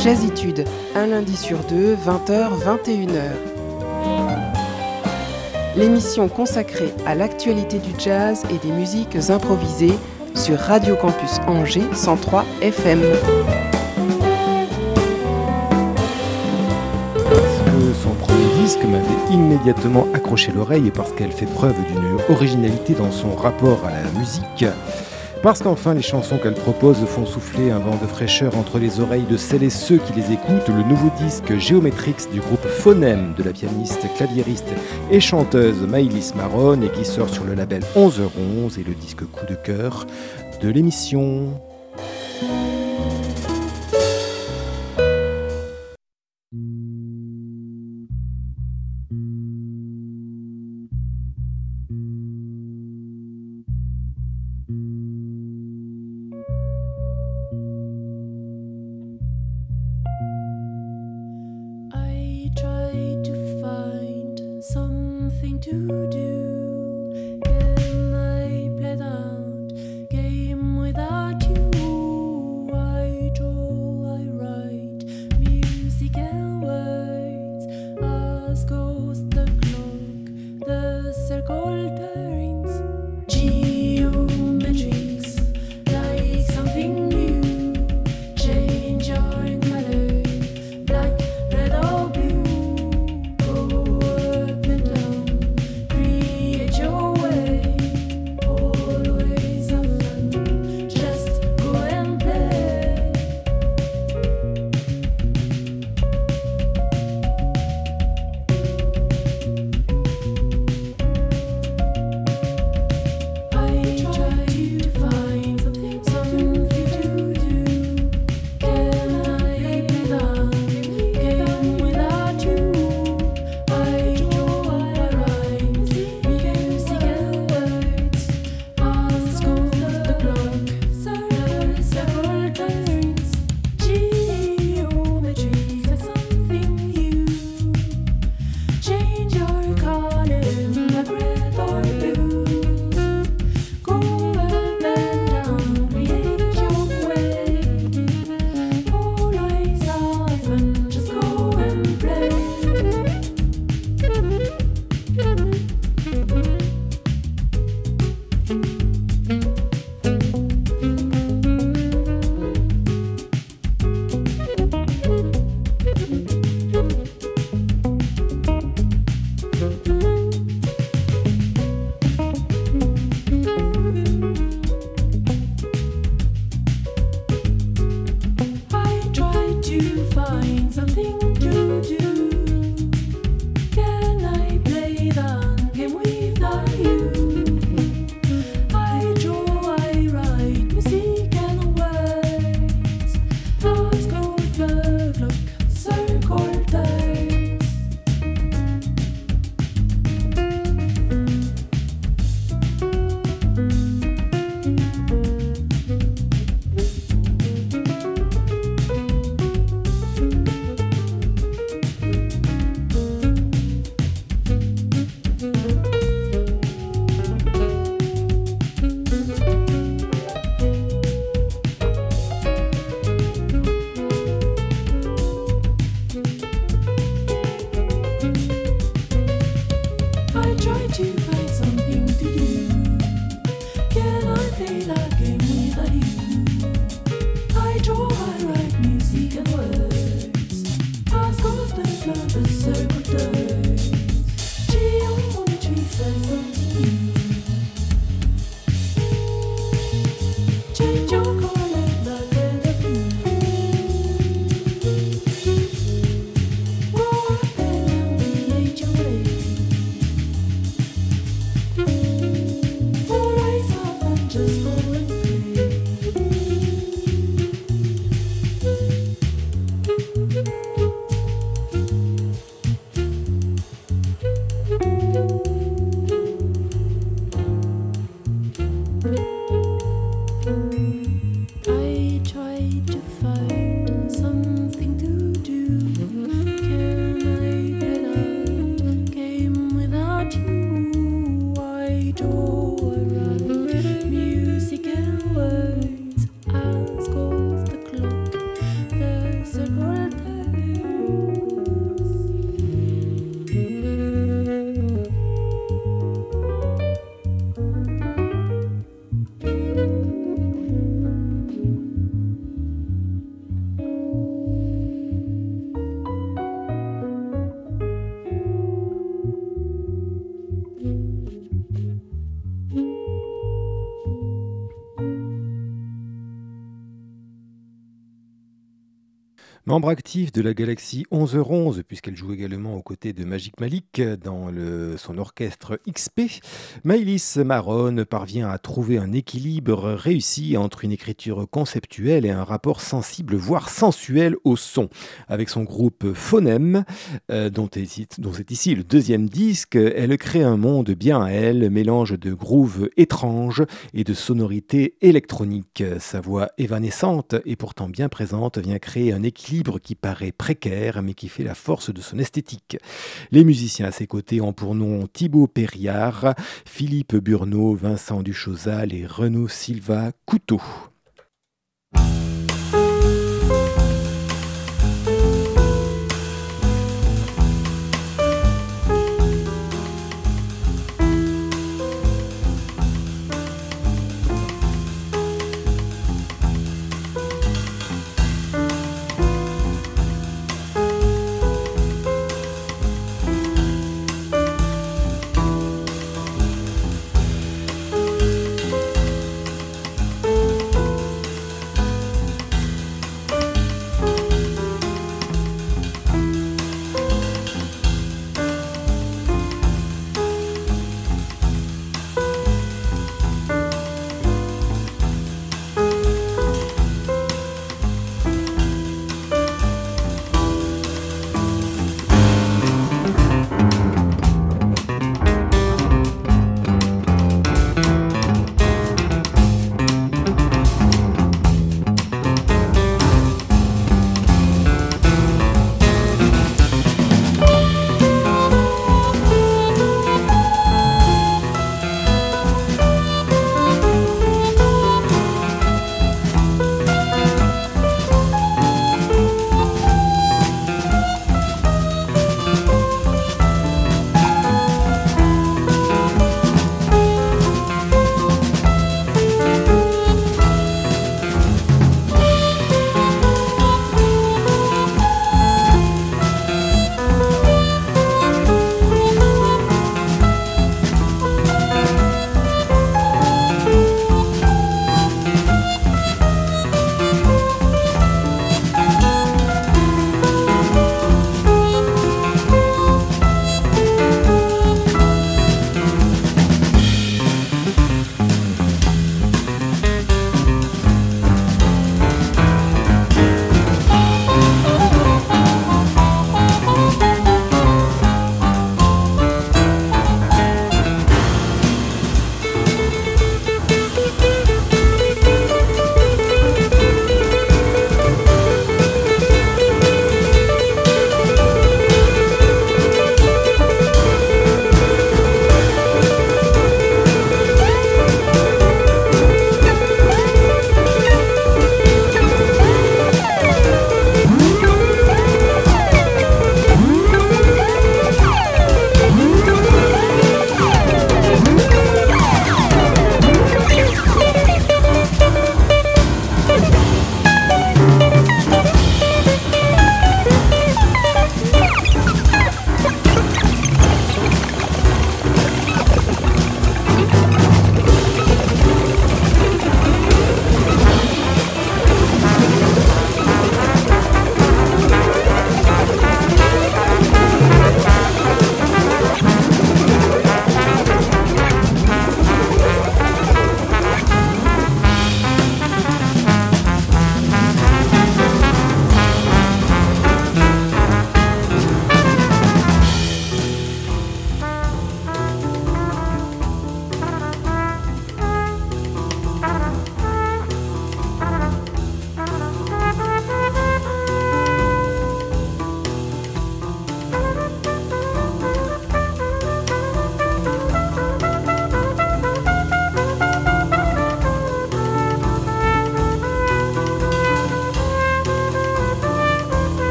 Jazzitude, un lundi sur deux, 20h, 21h. L'émission consacrée à l'actualité du jazz et des musiques improvisées sur Radio Campus Angers 103 FM. son premier disque m'avait immédiatement accroché l'oreille parce qu'elle fait preuve d'une originalité dans son rapport à la musique. Parce qu'enfin, les chansons qu'elle propose font souffler un vent de fraîcheur entre les oreilles de celles et ceux qui les écoutent. Le nouveau disque Geometrix du groupe Phonème de la pianiste, claviériste et chanteuse Maïlis Maron et qui sort sur le label 11h11 et le disque coup de cœur de l'émission. Membre actif de la galaxie 11h11, puisqu'elle joue également aux côtés de Magic Malik dans son orchestre XP, Maïlis Maron parvient à trouver un équilibre réussi entre une écriture conceptuelle et un rapport sensible, voire sensuel au son. Avec son groupe Phonème, euh, dont, dont c'est ici le deuxième disque, elle crée un monde bien à elle, mélange de grooves étranges et de sonorités électroniques. Sa voix évanescente et pourtant bien présente vient créer un équilibre qui paraît précaire mais qui fait la force de son esthétique. Les musiciens à ses côtés ont pour nom Thibaut Perriard, Philippe Burneau, Vincent Duchosal et Renaud Silva Couteau.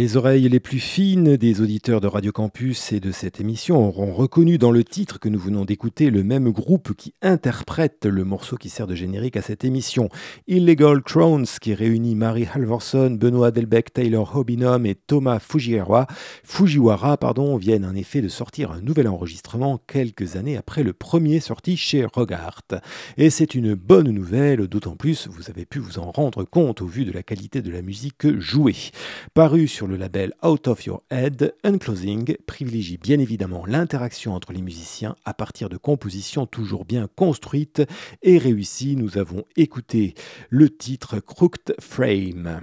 Les oreilles les plus fines des auditeurs de Radio Campus et de cette émission auront reconnu dans le titre que nous venons d'écouter le même groupe qui interprète le morceau qui sert de générique à cette émission. Illegal Crowns, qui réunit Marie Halvorson, Benoît Delbecq, Taylor Hobinum et Thomas Fujiwara, Fujiwara pardon, viennent en effet de sortir un nouvel enregistrement quelques années après le premier sorti chez Rogart. Et c'est une bonne nouvelle, d'autant plus vous avez pu vous en rendre compte au vu de la qualité de la musique jouée. Sur le label Out of Your Head, Unclosing privilégie bien évidemment l'interaction entre les musiciens à partir de compositions toujours bien construites et réussies. Nous avons écouté le titre Crooked Frame.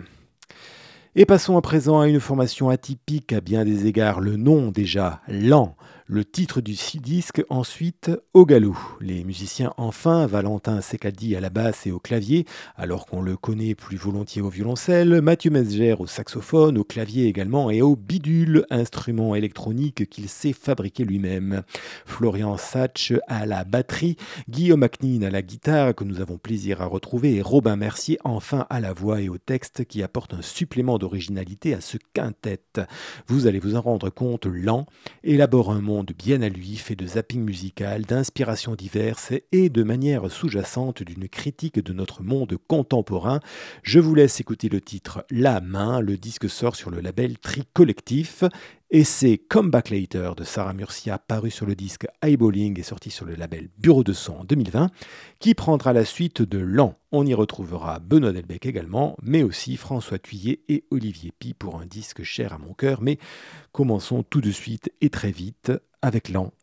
Et passons à présent à une formation atypique à bien des égards, le nom déjà lent le titre du disque ensuite au galop. Les musiciens enfin, Valentin Secaldi à la basse et au clavier, alors qu'on le connaît plus volontiers au violoncelle, Mathieu Mesger au saxophone, au clavier également et au bidule, instrument électronique qu'il sait fabriquer lui-même. Florian Satch à la batterie, Guillaume Acnin à la guitare que nous avons plaisir à retrouver et Robin Mercier enfin à la voix et au texte qui apporte un supplément d'originalité à ce quintet. Vous allez vous en rendre compte, lent, élabore un bien à lui, fait de zapping musical, d'inspirations diverses et de manière sous-jacente d'une critique de notre monde contemporain. Je vous laisse écouter le titre La main, le disque sort sur le label Tri Collectif et c'est Come Back Later de Sarah Murcia, paru sur le disque Eyeballing et sorti sur le label Bureau de son en 2020, qui prendra la suite de L'An. On y retrouvera Benoît Delbecq également, mais aussi François Thuillet et Olivier Pi pour un disque cher à mon cœur. Mais commençons tout de suite et très vite avec L'An.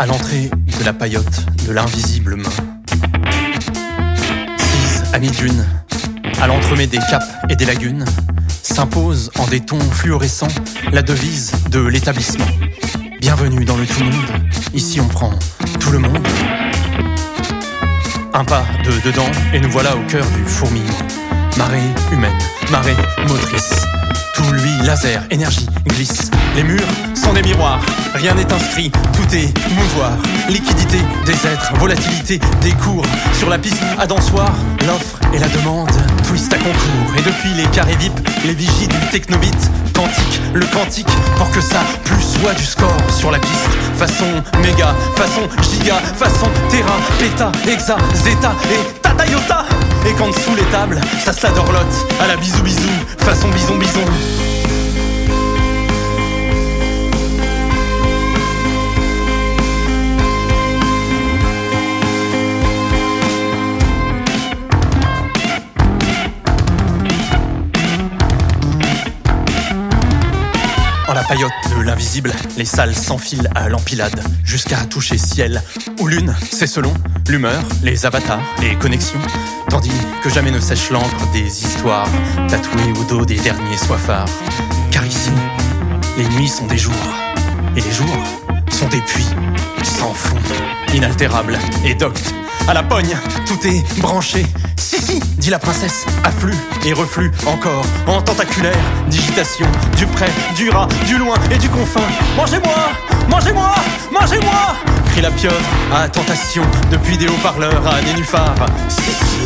À l'entrée de la paillote de l'invisible main. Six amis d'une, à l'entremet des caps et des lagunes, s'impose en des tons fluorescents la devise de l'établissement. Bienvenue dans le tout monde, ici on prend tout le monde. Un pas de dedans et nous voilà au cœur du fourmillement. Marée humaine, marée motrice. Tout lui, laser, énergie, glisse. Les murs sont des miroirs, rien n'est inscrit, tout est mouvoir. Liquidité des êtres, volatilité des cours. Sur la piste à dansoir, l'offre et la demande twist à concours. Et depuis les carrés VIP, les vigies du technobit, quantique, le quantique, pour que ça plus soit du score sur la piste. Façon méga, façon giga, façon terra, péta, hexa, zeta et tata iota. Et quand sous les tables, ça se la dorlote à la bisou bisou, façon bison bison. Paillote de l'invisible, les salles s'enfilent à l'empilade, jusqu'à toucher ciel ou lune, c'est selon l'humeur, les avatars, les connexions, tandis que jamais ne sèche l'encre des histoires tatouées au dos des derniers soifards. Car ici, les nuits sont des jours, et les jours sont des puits, sans fond, inaltérables et doctes. À la pogne, tout est branché. Si, si, dit la princesse, afflux et reflux encore, en tentaculaire digitation, du près, du ras, du loin et du confin. Mangez-moi, mangez-moi, mangez-moi crie la pieuvre à tentation, depuis des haut-parleurs à nénuphar.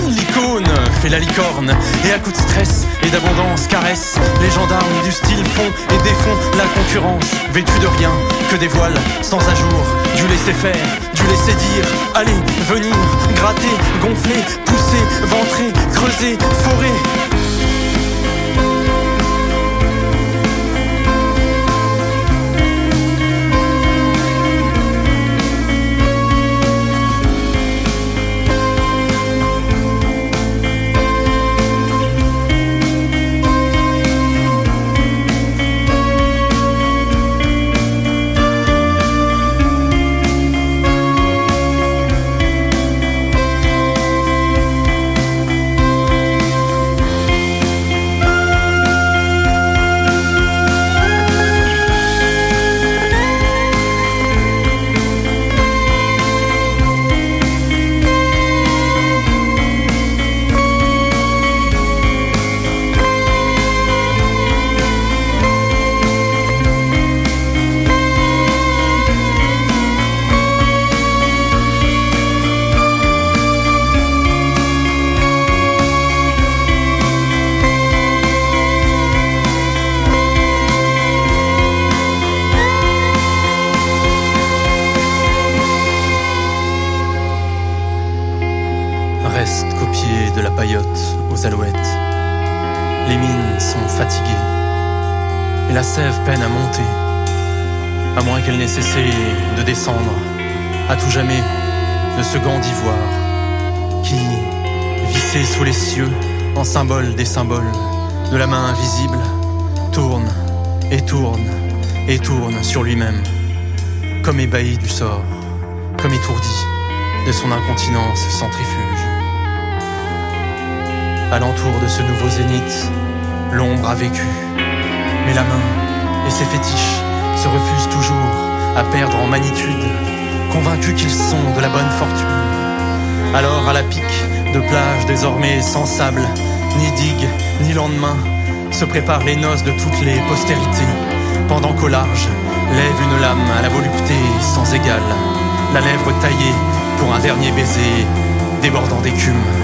L'icône fait la licorne, et à coup de stress et d'abondance caresse, les gendarmes du style font et défont la concurrence, vêtus de rien que des voiles sans ajour, du laisser faire, du laisser dire, aller, venir, gratter, gonfler, pousser, ventrer, creuser, forer. Aux alouettes. Les mines sont fatiguées et la sève peine à monter, à moins qu'elle n'ait cessé de descendre à tout jamais de ce gant d'ivoire qui, vissé sous les cieux en symbole des symboles de la main invisible, tourne et tourne et tourne sur lui-même, comme ébahi du sort, comme étourdi de son incontinence centrifuge. Alentour de ce nouveau zénith, l'ombre a vécu, mais la main et ses fétiches se refusent toujours à perdre en magnitude, convaincus qu'ils sont de la bonne fortune. Alors à la pique de plage désormais sans sable, ni digue, ni lendemain, se préparent les noces de toutes les postérités, pendant qu'au large lève une lame à la volupté sans égale, la lèvre taillée pour un dernier baiser débordant d'écume.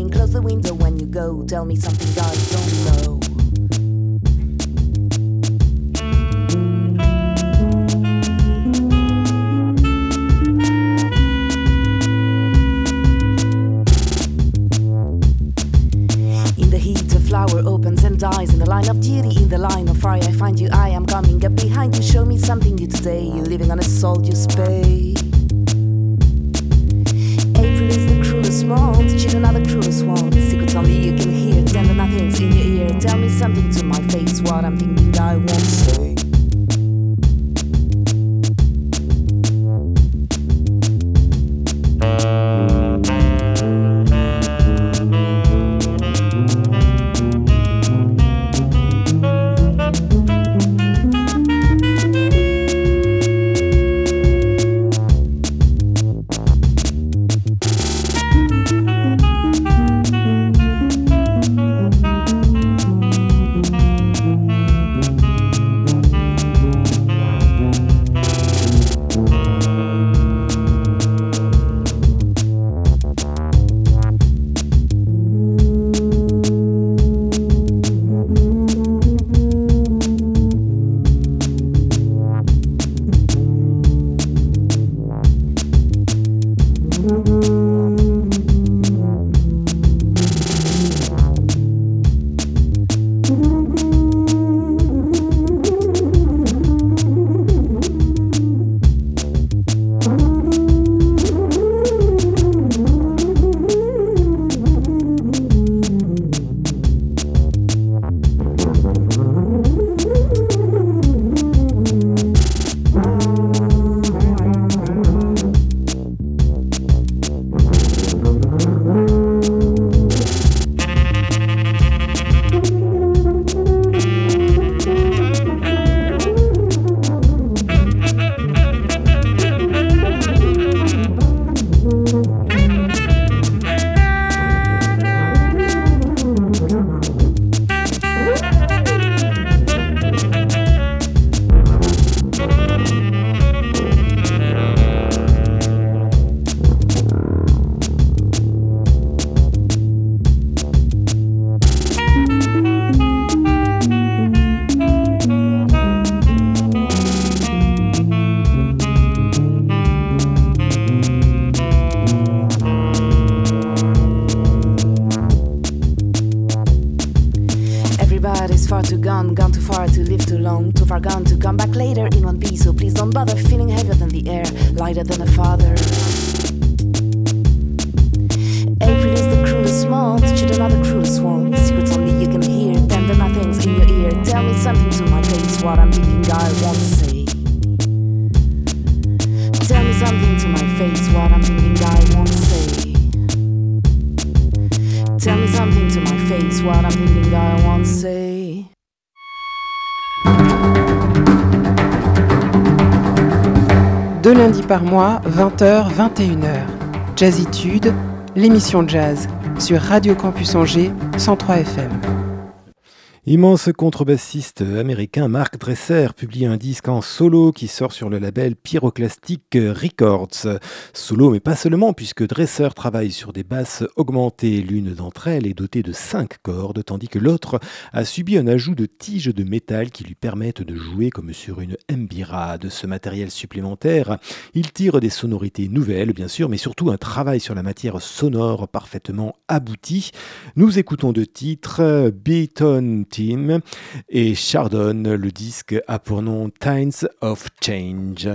Doing. Close the window when you go, tell me something I don't know. What. Deux lundis par mois, 20h, 21h. Jazzitude, l'émission jazz sur Radio Campus Angers 103 FM. Immense contrebassiste américain Mark Dresser publie un disque en solo qui sort sur le label Pyroclastic Records. Solo, mais pas seulement, puisque Dresser travaille sur des basses augmentées. L'une d'entre elles est dotée de 5 cordes, tandis que l'autre a subi un ajout de tiges de métal qui lui permettent de jouer comme sur une mbira. De ce matériel supplémentaire, il tire des sonorités nouvelles, bien sûr, mais surtout un travail sur la matière sonore parfaitement abouti. Nous écoutons deux titres, Beaton et Chardon, le disque a pour nom Times of Change.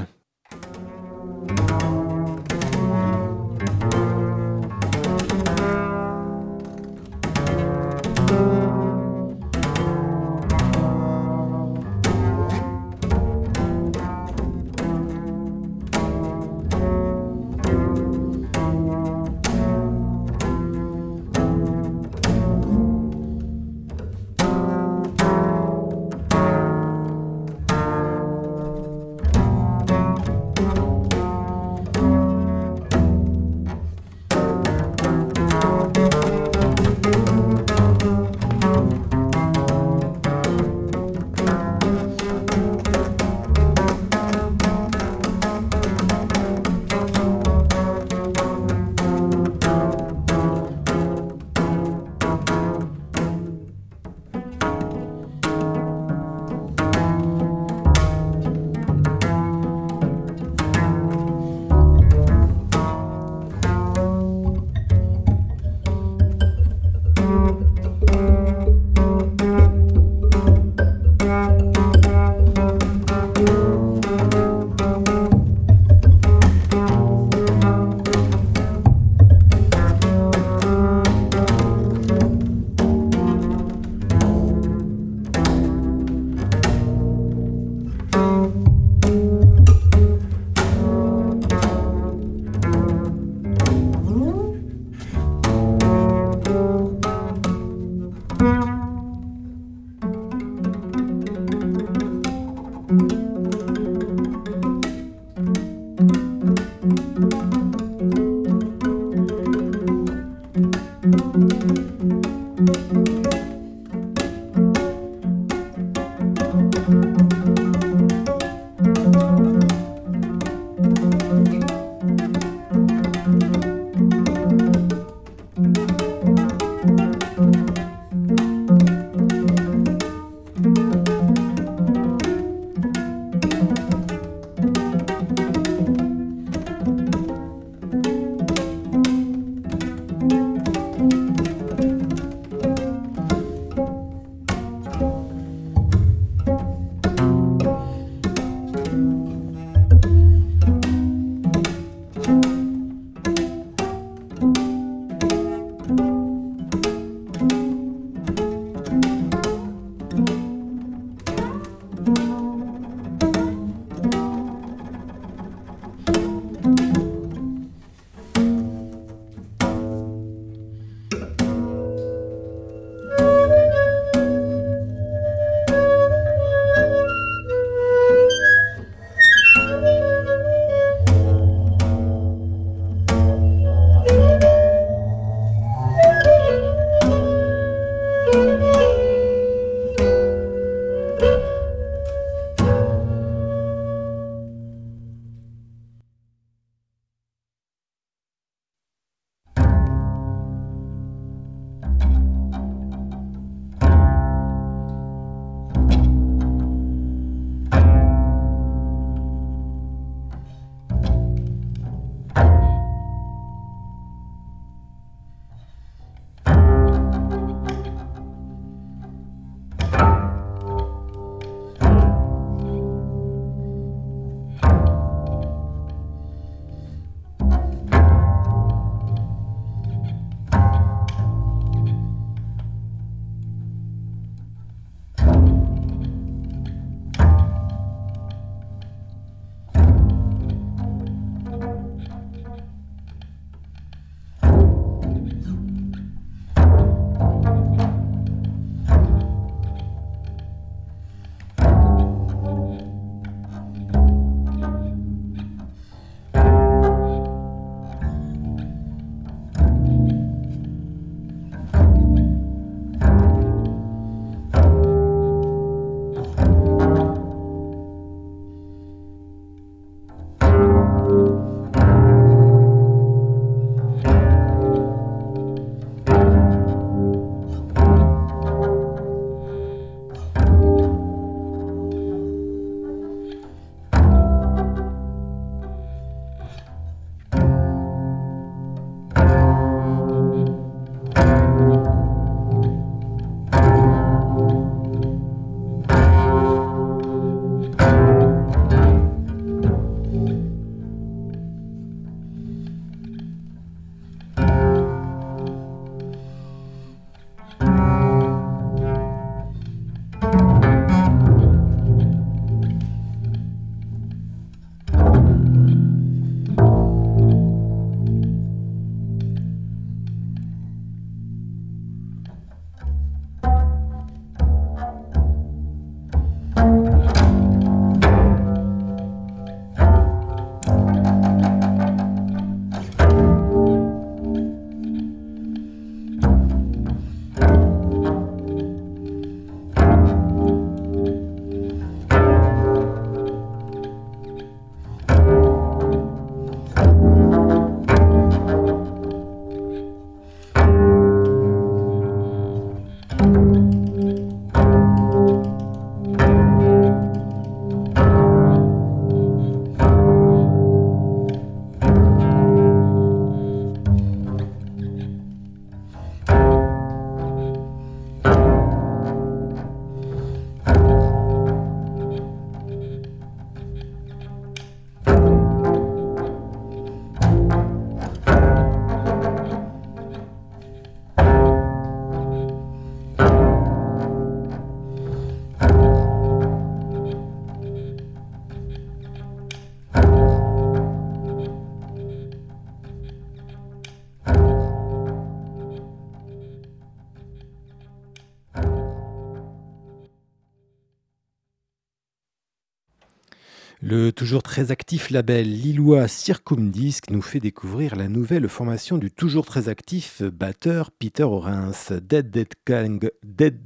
Le toujours très actif label lillois Circumdisc nous fait découvrir la nouvelle formation du toujours très actif batteur Peter Orens, Dead Dead Gang, Dead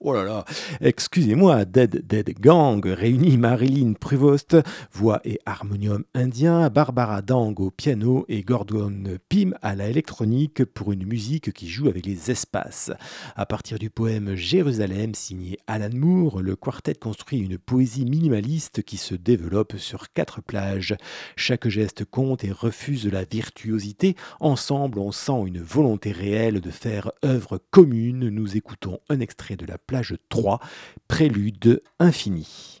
oh là là, excusez-moi, Dead Dead Gang réunit Marilyn Pruvost, voix et harmonium indien, Barbara Dang au piano et Gordon Pym à la électronique pour une musique qui joue avec les espaces. À partir du poème Jérusalem signé Alan Moore, le quartet construit une poésie minimaliste qui se développe sur quatre plages. Chaque geste compte et refuse la virtuosité. Ensemble, on sent une volonté réelle de faire œuvre commune. Nous écoutons un extrait de la plage 3, Prélude infini.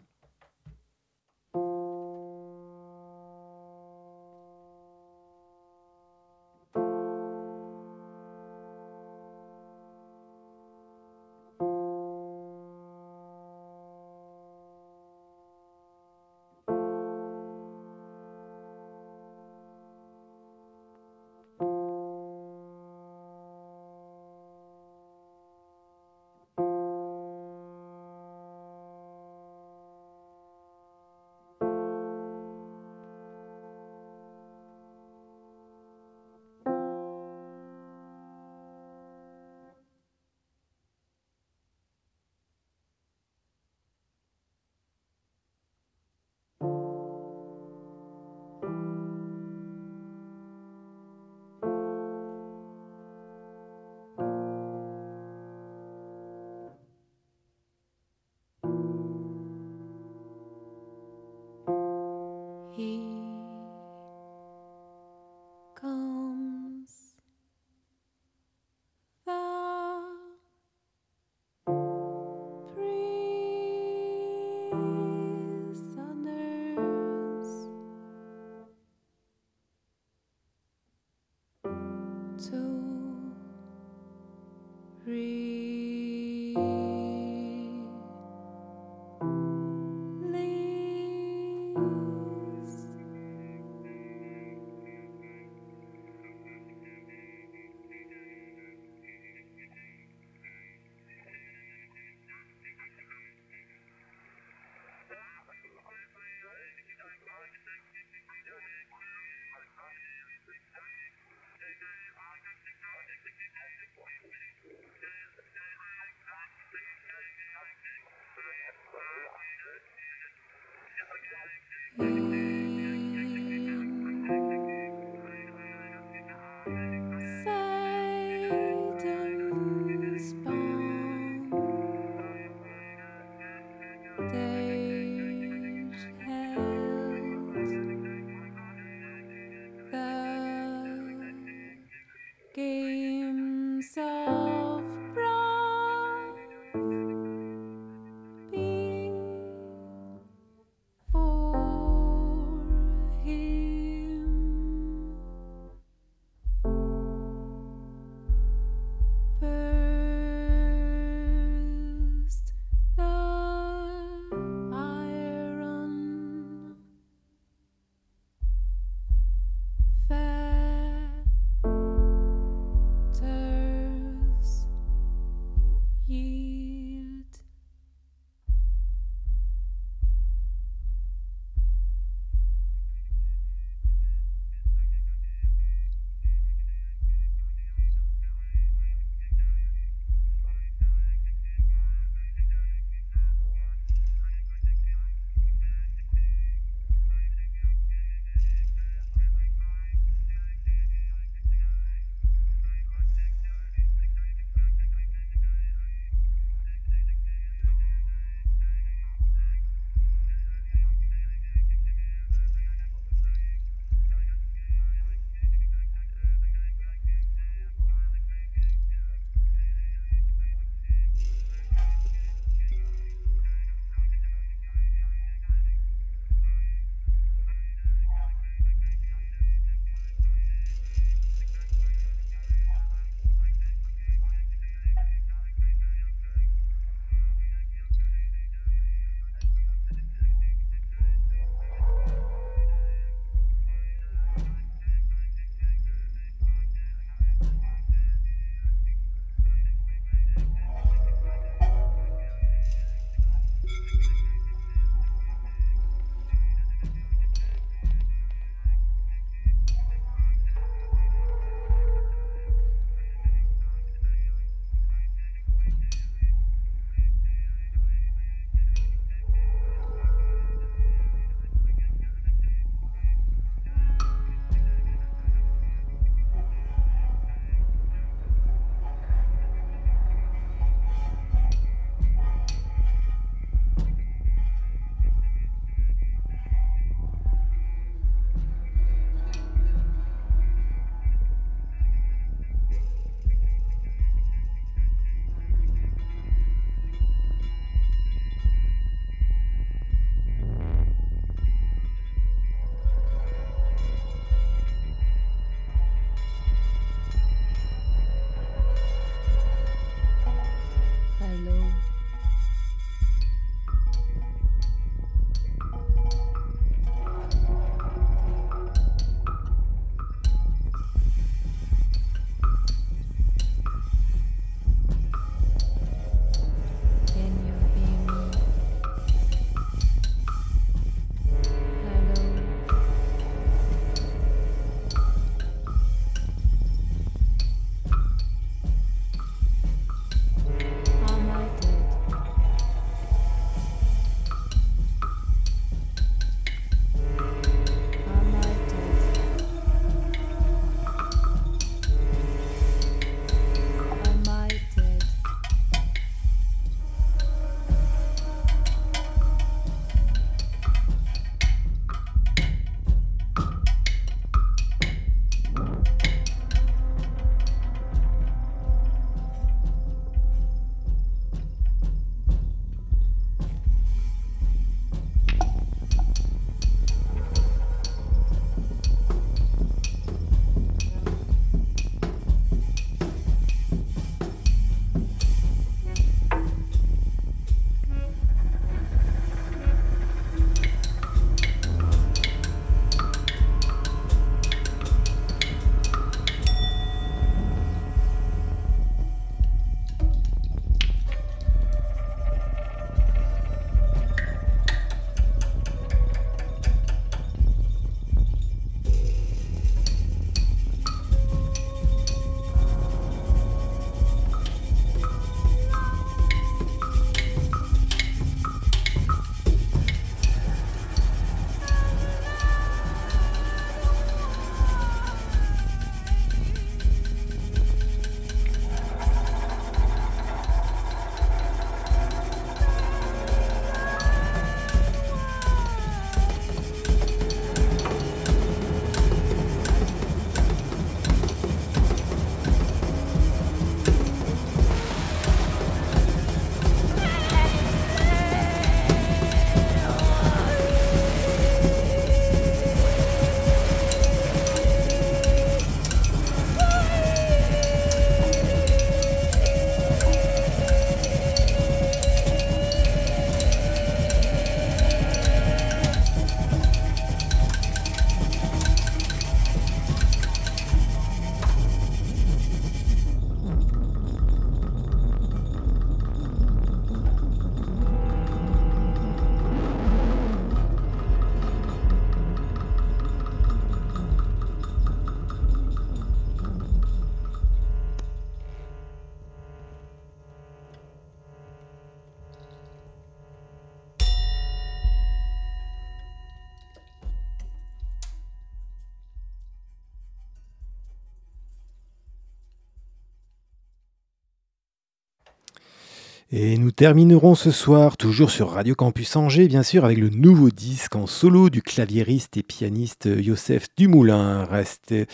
Et nous terminerons ce soir, toujours sur Radio Campus Angers, bien sûr, avec le nouveau disque en solo du claviériste et pianiste Yosef Dumoulin. Restez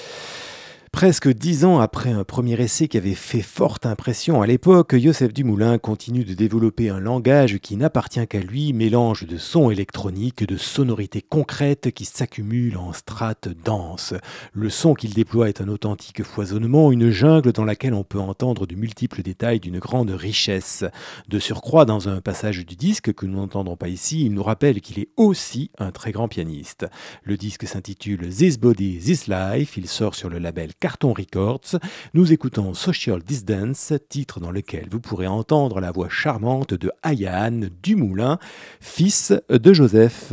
Presque dix ans après un premier essai qui avait fait forte impression à l'époque, Yosef Dumoulin continue de développer un langage qui n'appartient qu'à lui, mélange de sons électroniques, de sonorités concrètes qui s'accumulent en strates denses. Le son qu'il déploie est un authentique foisonnement, une jungle dans laquelle on peut entendre de multiples détails d'une grande richesse. De surcroît, dans un passage du disque que nous n'entendrons pas ici, il nous rappelle qu'il est aussi un très grand pianiste. Le disque s'intitule This Body, This Life, il sort sur le label Carton Records, nous écoutons Social Distance, titre dans lequel vous pourrez entendre la voix charmante de Ayan Dumoulin, fils de Joseph.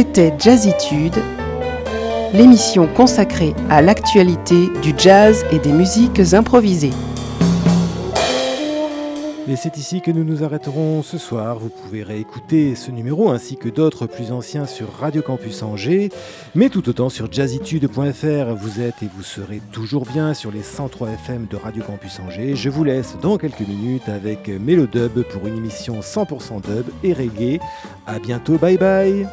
C'était Jazzitude, l'émission consacrée à l'actualité du jazz et des musiques improvisées. Et c'est ici que nous nous arrêterons ce soir. Vous pouvez réécouter ce numéro ainsi que d'autres plus anciens sur Radio Campus Angers, mais tout autant sur jazzitude.fr. Vous êtes et vous serez toujours bien sur les 103 FM de Radio Campus Angers. Je vous laisse dans quelques minutes avec Mélodub pour une émission 100% dub et reggae. À bientôt, bye bye